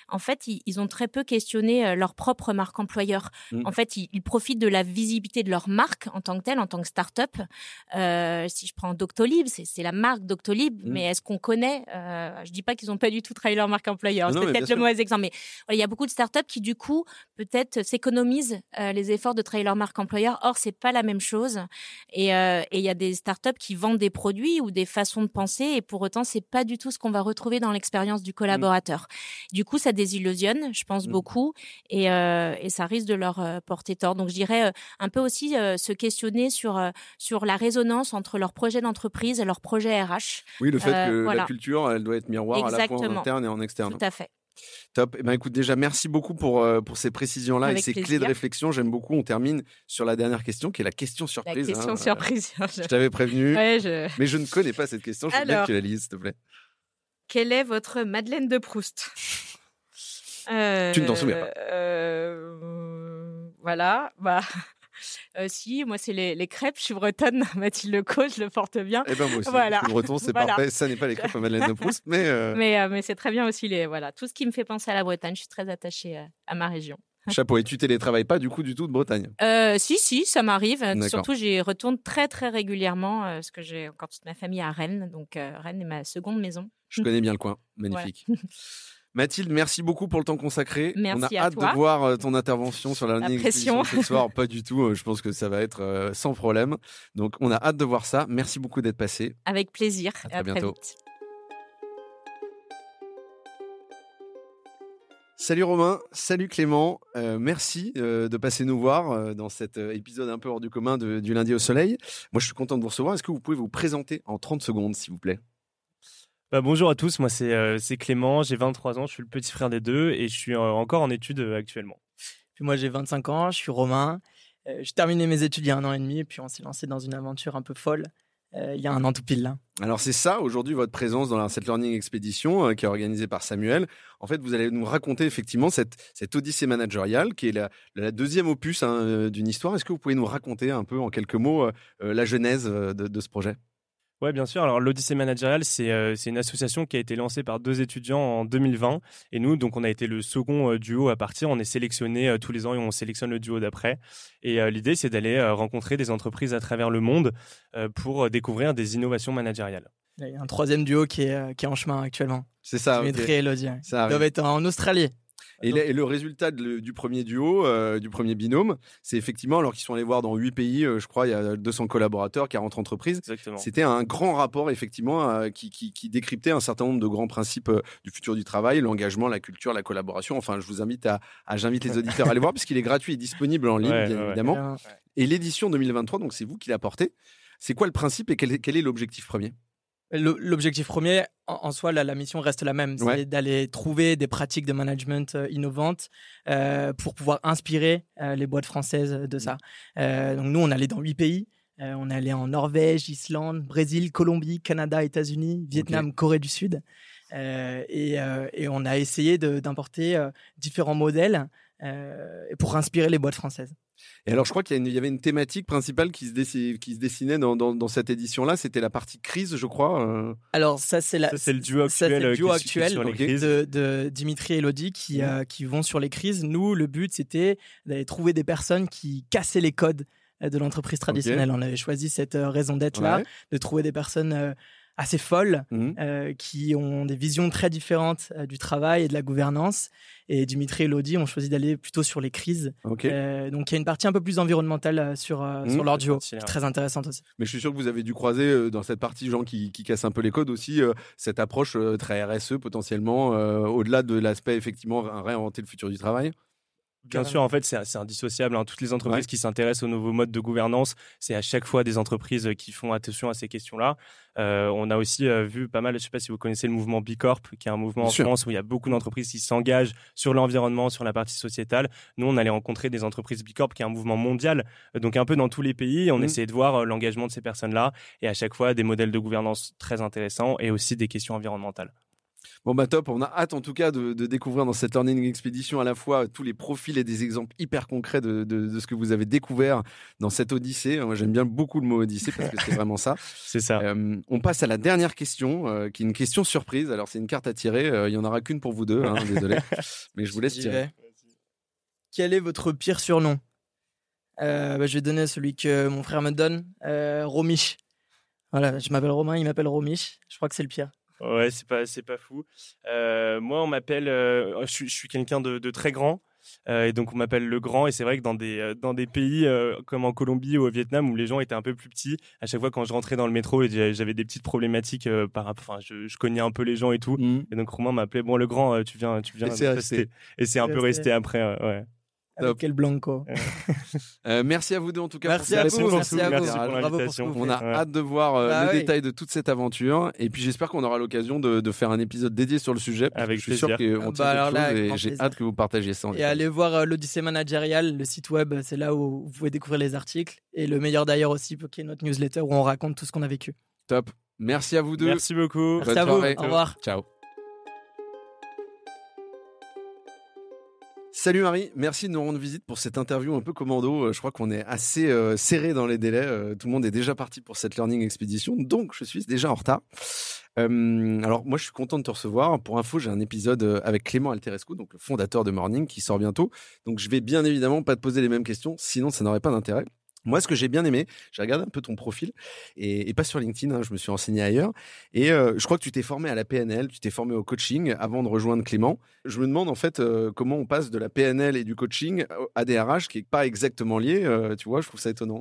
en fait, ils, ont très peu questionné leur propre marque employeur. Mmh. En fait, ils, profitent de la visibilité de leur marque en tant que telle, en tant que start-up. si je prends Doctolib, c'est la marque Doctolib, mmh. mais est-ce qu'on connaît Je dis pas qu'ils n'ont pas du tout travaillé leur marque employeur. C'est peut-être le mauvais exemple, mais il y a beaucoup de start-up qui du coup, peut-être s'économisent euh, les efforts de travailler leur marque employeur. Or, c'est pas la même chose. Euh, et il y a des startups qui vendent des produits ou des façons de penser, et pour autant, c'est pas du tout ce qu'on va retrouver dans l'expérience du collaborateur. Du coup, ça désillusionne, je pense mmh. beaucoup, et, euh, et, ça risque de leur porter tort. Donc, je dirais un peu aussi se questionner sur sur la résonance entre leur projet d'entreprise et leur projet RH. Oui, le fait que la culture, elle doit être miroir à la fois en interne et en externe. Tout à fait. Top. Eh ben, écoute, déjà, merci beaucoup pour, euh, pour ces précisions-là et ces clés de réflexion. J'aime beaucoup. On termine sur la dernière question, qui est la question surprise. La question hein. surprise. je t'avais prévenu. je... Mais je ne connais pas cette question. Je veux bien que tu la lises, s'il te plaît. Quelle est votre Madeleine de Proust? Tu ne t'en souviens pas. Euh, voilà. Bah. Euh, si, moi, c'est les, crêpes. Je suis bretonne. Mathilde Leco, je le porte bien. Eh ben, moi aussi. Voilà. Je suis breton, c'est parfait. Ça n'est pas les crêpes à Madeleine de Proust, mais. Euh, mais, euh, mais c'est très bien aussi les, voilà, tout ce qui me fait penser à la Bretagne. Je suis très attachée à ma région. Chapeau. Et tu télétravailles pas du coup du tout de Bretagne? Si, si, ça m'arrive. Surtout, j'y retourne très, très régulièrement parce que j'ai encore toute ma famille à Rennes. Donc, Rennes est ma seconde maison. Je connais bien le coin. Magnifique. Mathilde, merci beaucoup pour le temps consacré. Merci On a hâte de voir euh, ton intervention sur la, la pression ce soir. Pas du tout. Euh, je pense que ça va être euh, sans problème. Donc, on a hâte de voir ça. Merci beaucoup d'être passé. Avec plaisir. À, très, bientôt. Salut Romain, salut Clément, merci de passer nous voir dans cet épisode un peu hors du commun du lundi au soleil. Moi je suis content de vous recevoir. Est-ce que vous pouvez vous présenter en 30 secondes s'il vous plaît? Bah, bonjour à tous, moi euh, c'est Clément, j'ai 23 ans, je suis le petit frère des deux et je suis euh, encore en études euh, actuellement. Puis moi j'ai 25 ans, je suis Romain. j'ai terminé mes études il y a un an et demi et puis on s'est lancé dans une aventure un peu folle il y a un an tout pile là. Alors c'est ça aujourd'hui votre présence dans la, cette Learning Expedition qui est organisée par Samuel. En fait, vous allez nous raconter effectivement cette, cette odyssée managériale qui est la, la deuxième opus hein, d'une histoire. Est-ce que vous pouvez nous raconter un peu en quelques mots la genèse de, de ce projet? Oui, bien sûr. Alors, l'Odyssée managériale, c'est une association qui a été lancée par deux étudiants en 2020. Et nous, donc, on a été le second duo à partir. On est sélectionné tous les ans et on sélectionne le duo d'après. Et l'idée, c'est d'aller rencontrer des entreprises à travers le monde pour découvrir des innovations managériales. Il y a un troisième duo qui est, qui est en chemin actuellement. C'est ça. Dimitri et Elodie. Ça Ils doivent être en Australie. Et, le résultat du premier duo, euh, du premier binôme, c'est effectivement, alors qu'ils sont allés voir dans huit pays, euh, je crois, il y a 200 collaborateurs, 40 entreprises. C'était un grand rapport, effectivement, euh, qui, qui, décryptait un certain nombre de grands principes du futur du travail, l'engagement, la culture, la collaboration. Enfin, je vous invite à, j'invite les auditeurs à aller voir, puisqu'il est gratuit et disponible en ligne, bien évidemment. Et l'édition 2023, donc c'est vous qui l'apportez. C'est quoi le principe et quel est l'objectif premier? L'objectif premier, en, soi, la, mission reste la même, c'est d'aller trouver des pratiques de management euh, innovantes euh, pour pouvoir inspirer euh, les boîtes françaises de ça. donc nous, on allait dans huit pays. on est allé en Norvège, Islande, Brésil, Colombie, Canada, États-Unis, Vietnam, Corée du Sud. Et, et, on a essayé d'importer différents modèles pour inspirer les boîtes françaises. Et alors, je crois qu'il y, avait une thématique principale qui se, dessinait, dans, cette édition-là. C'était la partie crise, je crois. Euh. Alors, ça, c'est le duo actuel, le duo actuel de, Dimitri et Elodie qui, euh, qui vont sur les crises. Nous, le but, c'était d'aller trouver des personnes qui cassaient les codes euh, de l'entreprise traditionnelle. On avait choisi cette raison d'être là, de trouver des personnes assez folles, mmh. euh, qui ont des visions très différentes euh, du travail et de la gouvernance. Et Dimitri et Lodi ont choisi d'aller plutôt sur les crises. Euh, donc il y a une partie un peu plus environnementale sur, mmh. sur leur duo, très intéressante aussi. Mais je suis sûr que vous avez dû croiser dans cette partie, gens qui, qui cassent un peu les codes aussi, cette approche très RSE potentiellement, au-delà de l'aspect effectivement réinventer le futur du travail. Bien sûr, en fait, c'est indissociable. Hein. Toutes les entreprises qui s'intéressent aux nouveaux modes de gouvernance, c'est à chaque fois des entreprises qui font attention à ces questions-là. Euh, on a aussi euh, vu pas mal, je ne sais pas si vous connaissez le mouvement B Corp, qui est un mouvement en France où il y a beaucoup d'entreprises qui s'engagent sur l'environnement, sur la partie sociétale. Nous, on allait rencontrer des entreprises B Corp, qui est un mouvement mondial, donc un peu dans tous les pays. On mmh. essayait de voir euh, l'engagement de ces personnes-là et à chaque fois des modèles de gouvernance très intéressants et aussi des questions environnementales. Bon bah top, on a hâte en tout cas de, découvrir dans cette Learning Expedition à la fois tous les profils et des exemples hyper concrets de, ce que vous avez découvert dans cette Odyssée. Moi j'aime bien beaucoup le mot Odyssée parce que c'est vraiment ça. c'est ça. Euh, on passe à la dernière question, euh, qui est une question surprise. Alors c'est une carte à tirer, euh, il y en aura qu'une pour vous deux, hein, désolé. Mais je vous laisse tirer. Quel est votre pire surnom? Bah, Je vais donner celui que mon frère me donne, Romiche. Voilà, je m'appelle Romain, il m'appelle Romiche. Je crois que c'est le pire. Ouais, c'est pas, c'est pas fou. Euh, moi, on m'appelle, euh, je, suis quelqu'un de, très grand. Euh, et donc on m'appelle le grand et c'est vrai que dans des dans des pays comme en Colombie ou au Vietnam où les gens étaient un peu plus petits à chaque fois quand je rentrais dans le métro j'avais des petites problématiques par enfin je, je, cognais un peu les gens et tout mmh. et donc Romain m'appelait bon le grand tu viens tu viens et c'est un peu resté après ouais quel blanco. Euh, merci à vous deux en tout cas. Merci, à, vous, merci à vous. On a hâte de voir euh, bah le détail de toute cette aventure. Et puis j'espère qu'on aura l'occasion de, faire un épisode dédié sur le sujet. Avec je suis sûr qu'on bah, et j'ai hâte que vous partagiez ça. et allez voir euh, l'Odyssée Managériale, le site web, c'est là où vous pouvez découvrir les articles. Et le meilleur d'ailleurs aussi, qui est notre newsletter où on raconte tout ce qu'on a vécu. Top. Merci à vous deux. Merci beaucoup. Merci à vous. Au revoir. Ciao. Salut Marie, merci de nous rendre visite pour cette interview un peu commando. Euh, je crois qu'on est assez euh, serré dans les délais. Euh, tout le monde est déjà parti pour cette learning expédition, donc je suis déjà en retard. alors moi je suis content de te recevoir. Pour info, j'ai un épisode avec Clément Alterescu, donc le fondateur de Morning, qui sort bientôt. Donc je vais bien évidemment pas te poser les mêmes questions, sinon ça n'aurait pas d'intérêt. Moi, ce que j'ai bien aimé, j'ai regardé un peu ton profil, et, pas sur LinkedIn, hein, je me suis renseigné ailleurs, et euh, je crois que tu t'es formé à la PNL, tu t'es formé au coaching avant de rejoindre Clément. Je me demande en fait euh, comment on passe de la PNL et du coaching à des RH qui est pas exactement lié, euh, tu vois, je trouve ça étonnant.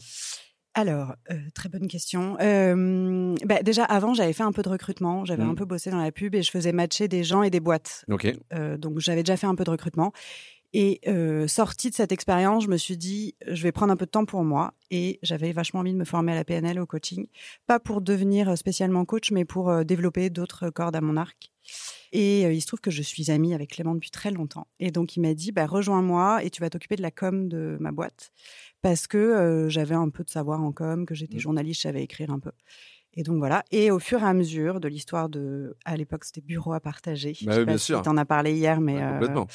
Alors, très bonne question. Bah, déjà, avant, j'avais fait un peu de recrutement. J'avais un mmh. peu bossé dans la pub et je faisais matcher des gens et des boîtes. Ok. donc, j'avais déjà fait un peu de recrutement. Et euh, sortie de cette expérience, je me suis dit, je vais prendre un peu de temps pour moi. Et j'avais vachement envie de me former à la PNL, au coaching. Pas pour devenir spécialement coach, mais pour euh, développer d'autres cordes à mon arc. Et euh, il se trouve que je suis amie avec Clément depuis très longtemps. Et donc, il m'a dit, bah, rejoins-moi et tu vas t'occuper de la com de ma boîte. Parce que euh, j'avais un peu de savoir en com, que j'étais mmh. journaliste, je savais écrire un peu. Et donc voilà. Et au fur et à mesure de l'histoire de, à l'époque c'était bureau à partager. Bah, oui, bien sûr. Si t'en as parlé hier, mais euh, complètement.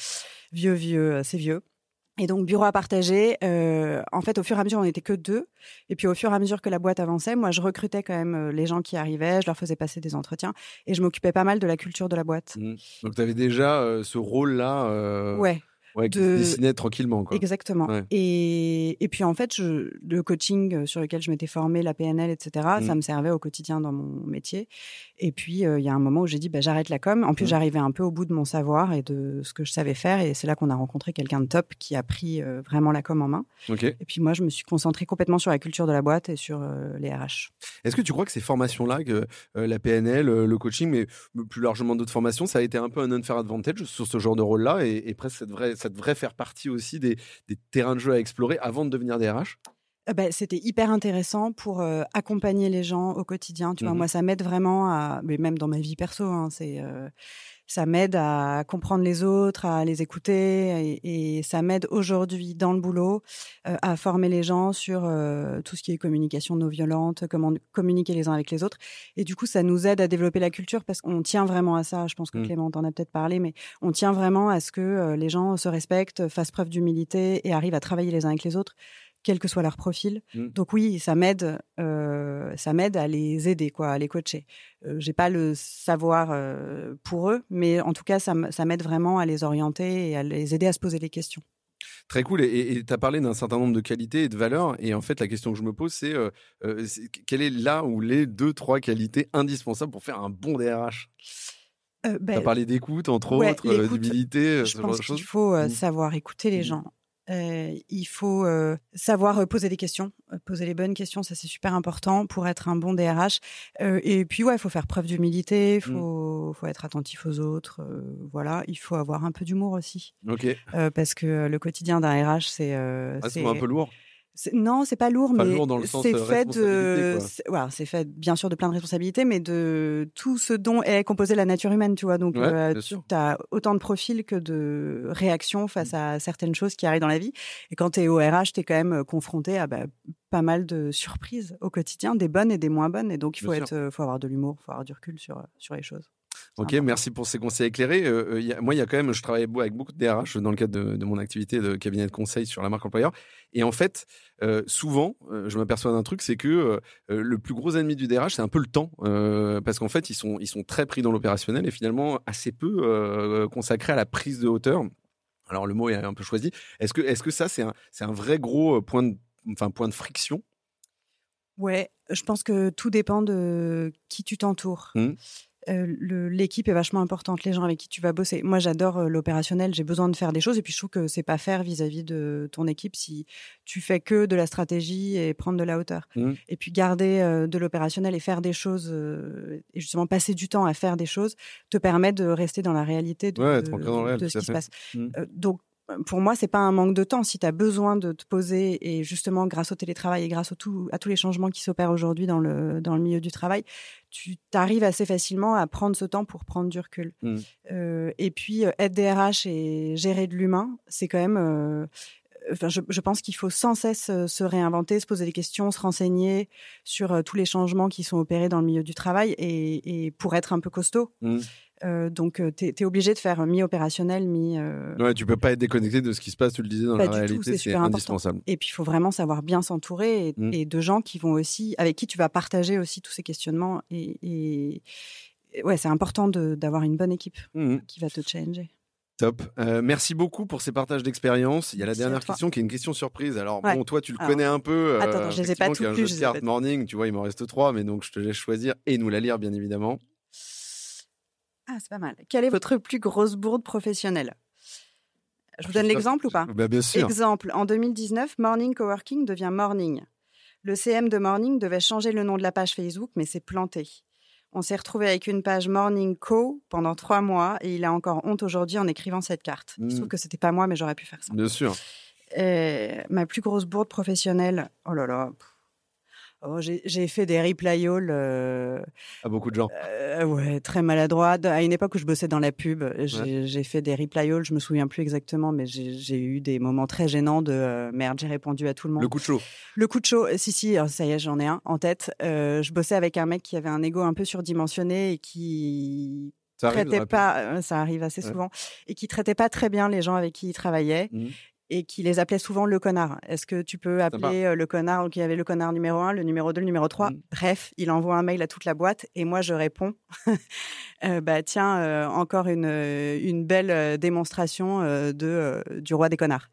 vieux, vieux, euh, c'est vieux. Et donc bureau à partager. euh, en fait, au fur et à mesure, on n'était que deux. Et puis au fur et à mesure que la boîte avançait, moi, je recrutais quand même euh, les gens qui arrivaient. Je leur faisais passer des entretiens et je m'occupais pas mal de la culture de la boîte. Mm. Donc tu avais déjà euh, ce rôle-là euh, Ouais. Ouais, qui de- se dessinait tranquillement. Quoi. Exactement. Ouais. Et, et puis en fait, je, le coaching euh, sur lequel je m'étais formée, la PNL, etc., Mm. ça me servait au quotidien dans mon métier. Et puis euh, il y a un moment où j'ai dit, bah, j'arrête la com. En plus, Mm. j'arrivais un peu au bout de mon savoir et de ce que je savais faire. Et c'est là qu'on a rencontré quelqu'un de top qui a pris euh, vraiment la com en main. Et puis moi, je me suis concentrée complètement sur la culture de la boîte et sur euh, les RH. Est-ce que tu crois que ces formations-là, la PNL, le coaching, mais plus largement d'autres formations, ça a été un peu un unfair advantage sur ce genre de rôle-là et, et presque ça devrait, ça devrait faire partie aussi des, des terrains de jeu à explorer avant de devenir des RH Euh, ben, c'était hyper intéressant pour euh, accompagner les gens au quotidien. Tu vois, Mhm. moi, ça m'aide vraiment à, mais même dans ma vie perso, hein, c'est, euh, ça m'aide à comprendre les autres, à les écouter, et, et ça m'aide aujourd'hui dans le boulot euh, à former les gens sur euh, tout ce qui est communication non violente, comment communiquer les uns avec les autres. Et du coup, ça nous aide à développer la culture parce qu'on tient vraiment à ça. Je pense que Mhm. Clément t'en a peut-être parlé, mais on tient vraiment à ce que euh, les gens se respectent, fassent preuve d'humilité et arrivent à travailler les uns avec les autres quel que soit leur profil. Mm. Donc oui, ça m'aide, euh, ça m'aide à les aider, quoi, à les coacher. Euh, J'ai pas le savoir euh, pour eux, mais en tout cas, ça m'aide vraiment à les orienter et à les aider à se poser les questions. Très cool. Et tu as parlé d'un certain nombre de qualités et de valeurs. Et en fait, la question que je me pose, c'est euh, euh, quelle est là ou les deux, trois qualités indispensables pour faire un bon DRH Euh, Tu ben, as parlé d'écoute, entre ouais, autres, euh, d'humilité, je pense qu'il faut euh, Mm. savoir écouter les Mm. gens. Euh, il faut euh, savoir euh, poser des questions, poser les bonnes questions, ça c'est super important pour être un bon DRH. Euh, et puis ouais, il faut faire preuve d'humilité, il Mm. faut, faut être attentif aux autres, voilà. Il faut avoir un peu d'humour aussi, Ok. parce que le quotidien d'un RH c'est Ah, c'est un peu lourd. Non, c'est pas lourd, mais lourd c'est euh, fait de, c'est- fait bien sûr de plein de responsabilités, mais de tout ce dont est composée la nature humaine, tu vois. Donc, Ouais, euh, tu as autant de profils que de réactions face à certaines choses qui arrivent dans la vie. Et quand tu es au RH, tu es quand même euh, confronté à bah, pas mal de surprises au quotidien, des bonnes et des moins bonnes. Et donc, il faut Bien être, faut avoir de l'humour, faut avoir du recul sur sur les choses. Ok, important. merci pour ces conseils éclairés. Euh, euh, il y a- moi, il y a quand même, je travaille avec beaucoup de DRH dans le cadre de, de mon activité de cabinet de conseil sur la marque employeur. Et en fait, euh, souvent, euh, je m'aperçois d'un truc, c'est que le plus gros ennemi du DRH, c'est un peu le temps, parce qu'en fait, ils sont, ils sont très pris dans l'opérationnel et finalement assez peu consacrés à la prise de hauteur. Alors le mot est un peu choisi. Est-ce que, est-ce que ça, c'est un, c'est un vrai gros point de, enfin, point de friction? Ouais, je pense que tout dépend de qui tu t'entoures. Mm. Euh, L'équipe est vachement importante, les gens avec qui tu vas bosser. Moi, j'adore euh, l'opérationnel, j'ai besoin de faire des choses et puis je trouve que c'est pas faire vis-à-vis de ton équipe si tu fais que de la stratégie et prendre de la hauteur. Mm. Et puis garder euh, de l'opérationnel et faire des choses et justement passer du temps à faire des choses te permet de rester dans la réalité de, Ouais, dans ce qui se passe. Mm. Euh, donc pour moi, c'est pas un manque de temps. Si tu as besoin de te poser et justement grâce au télétravail et grâce au tout, à tous les changements qui s'opèrent aujourd'hui dans le, dans le milieu du travail, tu arrives assez facilement à prendre ce temps pour prendre du recul. Mm. Euh, et puis, euh, être DRH et gérer de l'humain, c'est quand même. euh, Enfin, je, je pense qu'il faut sans cesse se réinventer, se poser des questions, se renseigner sur euh, tous les changements qui sont opérés dans le milieu du travail et, et pour être un peu costaud. Mm. Euh, donc, tu es, obligé de faire mi-opérationnel, mi. euh, Ouais, tu peux pas être déconnecté de ce qui se passe, tu le disais dans Pas la réalité, c'est indispensable. Et puis, il faut vraiment savoir bien s'entourer et, Mm. et de gens qui vont aussi, avec qui tu vas partager aussi tous ces questionnements. Et, et- ouais, c'est important d'avoir une bonne équipe Mhm. qui va te challenger. Top. Euh, merci beaucoup pour ces partages d'expérience. Il y a la Merci dernière question qui est une question surprise. Alors Ouais. bon, toi tu le Alors, connais un peu. attends, attends, je les ai pas toutes qui est un lues, jeu de cartes morning. Tu vois, il m'en reste trois, mais donc je te laisse choisir et nous la lire bien évidemment. Ah, c'est pas mal. Quelle est votre plus grosse bourde professionnelle? Je vous donne l'exemple ou pas? Bah, bien sûr. Exemple, en 2019, Morning Coworking devient Morning. Le CM de Morning devait changer le nom de la page Facebook, mais c'est planté. On s'est retrouvé avec une page Morning Co pendant trois mois et il a encore honte aujourd'hui en écrivant cette carte. Je Mm. trouve que c'était pas moi, mais j'aurais pu faire ça. Bien sûr. Et ma plus grosse bourde professionnelle, oh là là. pff. Oh, j'ai fait des reply all. Euh, à beaucoup de gens. Euh, ouais, très maladroit. À une époque où je bossais dans la pub, j'ai fait des reply all. Je me souviens plus exactement, mais j'ai eu des moments très gênants de euh, merde. J'ai répondu à tout le monde. Le coup de chaud. Le coup de chaud. Si si, ça y est, j'en ai un en tête. je bossais avec un mec qui avait un ego un peu surdimensionné et qui ça traitait pas, ça arrive assez souvent, et qui traitait pas très bien les gens avec qui il travaillait. Mmh et qui les appelait souvent le connard. Est-ce que tu peux appeler euh, le connard Donc il y avait le connard numéro 1, le numéro 2, le numéro 3. Mmh. Bref, il envoie un mail à toute la boîte et moi je réponds euh, bah tiens euh, encore une une belle démonstration de du roi des connards.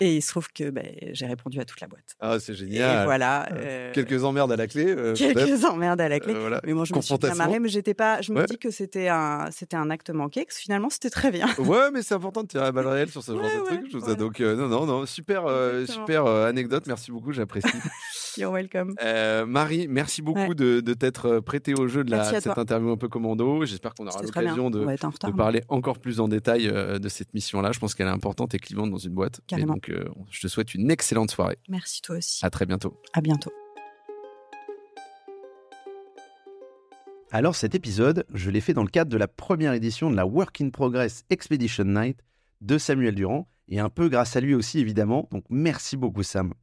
Et il se trouve que ben, j'ai répondu à toute la boîte. Ah, c'est génial. Et voilà. Euh, quelques emmerdes à la clé. Euh, quelques emmerdes à la clé. Euh, mais moi, je me suis bien marrée, mais j'étais pas. Je me dis que c'était un, c'était un acte manqué, que finalement, c'était très bien. Ouais, mais c'est important de tirer la balle réelle sur ce genre de truc. Je Donc, non, non, non, super, super anecdote. Merci beaucoup, j'apprécie. You're welcome. Marie, merci beaucoup de, de t'être prêtée au jeu de la, cette interview un peu commando. J'espère qu'on aura l'occasion de, de, parler encore plus en détail de cette mission-là. Je pense qu'elle est importante et clivante dans une boîte. Carrément. donc, je te souhaite une excellente soirée. Merci toi aussi. À très bientôt. À bientôt. Alors cet épisode, je l'ai fait dans le cadre de la première édition de la Work in Progress Expedition Night de Samuel Durand, et un peu grâce à lui aussi évidemment, donc merci beaucoup Sam.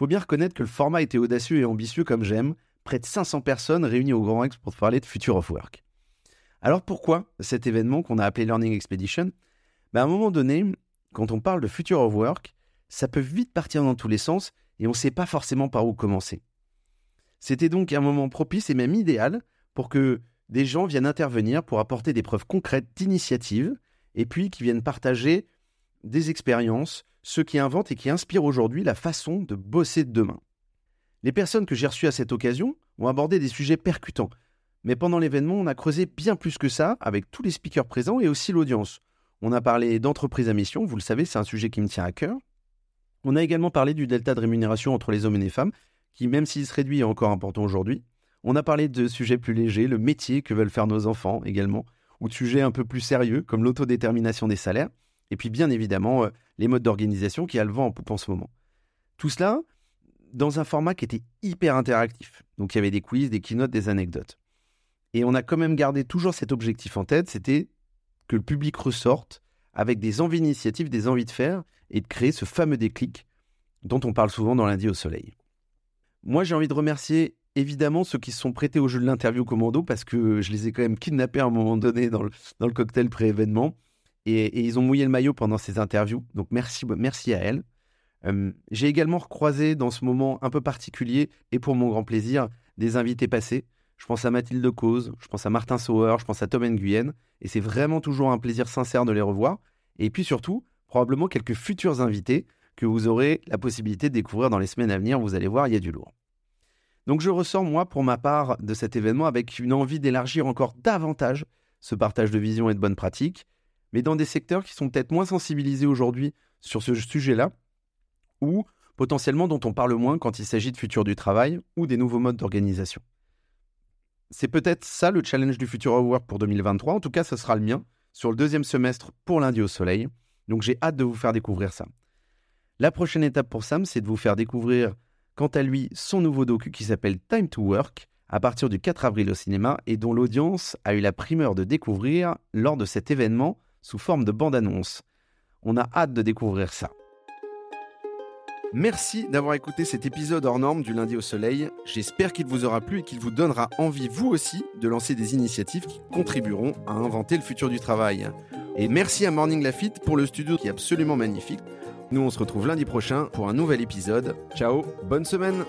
Faut bien reconnaître que le format était audacieux et ambitieux comme j'aime, près de 500 personnes réunies au Grand Rex pour parler de Future of Work. Alors pourquoi cet événement qu'on a appelé Learning Expedition? Ben À un moment donné, quand on parle de Future of Work, ça peut vite partir dans tous les sens et on ne sait pas forcément par où commencer. C'était donc un moment propice et même idéal pour que des gens viennent intervenir pour apporter des preuves concrètes d'initiative et puis qui viennent partager des expériences, ceux qui inventent et qui inspirent aujourd'hui la façon de bosser de demain. Les personnes que j'ai reçues à cette occasion ont abordé des sujets percutants, mais pendant l'événement, on a creusé bien plus que ça avec tous les speakers présents et aussi l'audience. On a parlé d'entreprise à mission, vous le savez, c'est un sujet qui me tient à cœur. On a également parlé du delta de rémunération entre les hommes et les femmes, qui, même s'il se réduit, est encore important aujourd'hui. On a parlé de sujets plus légers, le métier que veulent faire nos enfants également, ou de sujets un peu plus sérieux, comme l'autodétermination des salaires, et puis bien évidemment euh, les modes d'organisation qui a le vent en poupe en ce moment. Tout cela dans un format qui était hyper interactif. Donc il y avait des quiz, des keynotes, des anecdotes. Et on a quand même gardé toujours cet objectif en tête, c'était que le public ressorte avec des envies d'initiative, des envies de faire, et de créer ce fameux déclic dont on parle souvent dans lundi au soleil. Moi, j'ai envie de remercier évidemment ceux qui se sont prêtés au jeu de l'interview commando parce que je les ai quand même kidnappés à un moment donné dans le, dans le cocktail pré-événement et, ils ont mouillé le maillot pendant ces interviews. Donc merci, merci à elles. J'ai également recroisé dans ce moment un peu particulier et pour mon grand plaisir des invités passés. Je pense à Mathilde Cause, je pense à Martin Sauer, je pense à Tom Nguyen et c'est vraiment toujours un plaisir sincère de les revoir. Et puis surtout, probablement quelques futurs invités que vous aurez la possibilité de découvrir dans les semaines à venir. Vous allez voir, il y a du lourd. Donc je ressors, moi, pour ma part, de cet événement avec une envie d'élargir encore davantage ce partage de vision et de bonnes pratiques, mais dans des secteurs qui sont peut-être moins sensibilisés aujourd'hui sur ce sujet-là, ou potentiellement dont on parle moins quand il s'agit de futur du travail ou des nouveaux modes d'organisation. C'est peut-être ça le challenge du Future of Work pour 2023, en tout cas ce sera le mien, sur le deuxième semestre pour lundi au soleil. Donc j'ai hâte de vous faire découvrir ça. La prochaine étape pour Sam, c'est de vous faire découvrir, quant à lui, son nouveau docu qui s'appelle Time to Work, à partir du 4 avril au cinéma, et dont l'audience a eu la primeur de découvrir lors de cet événement sous forme de bande-annonce. On a hâte de découvrir ça. Merci d'avoir écouté cet épisode hors norme du lundi au soleil. J'espère qu'il vous aura plu et qu'il vous donnera envie, vous aussi, de lancer des initiatives qui contribueront à inventer le futur du travail. Et merci à Morning Lafitte pour le studio qui est absolument magnifique. Nous, on se retrouve lundi prochain pour un nouvel épisode. Ciao, bonne semaine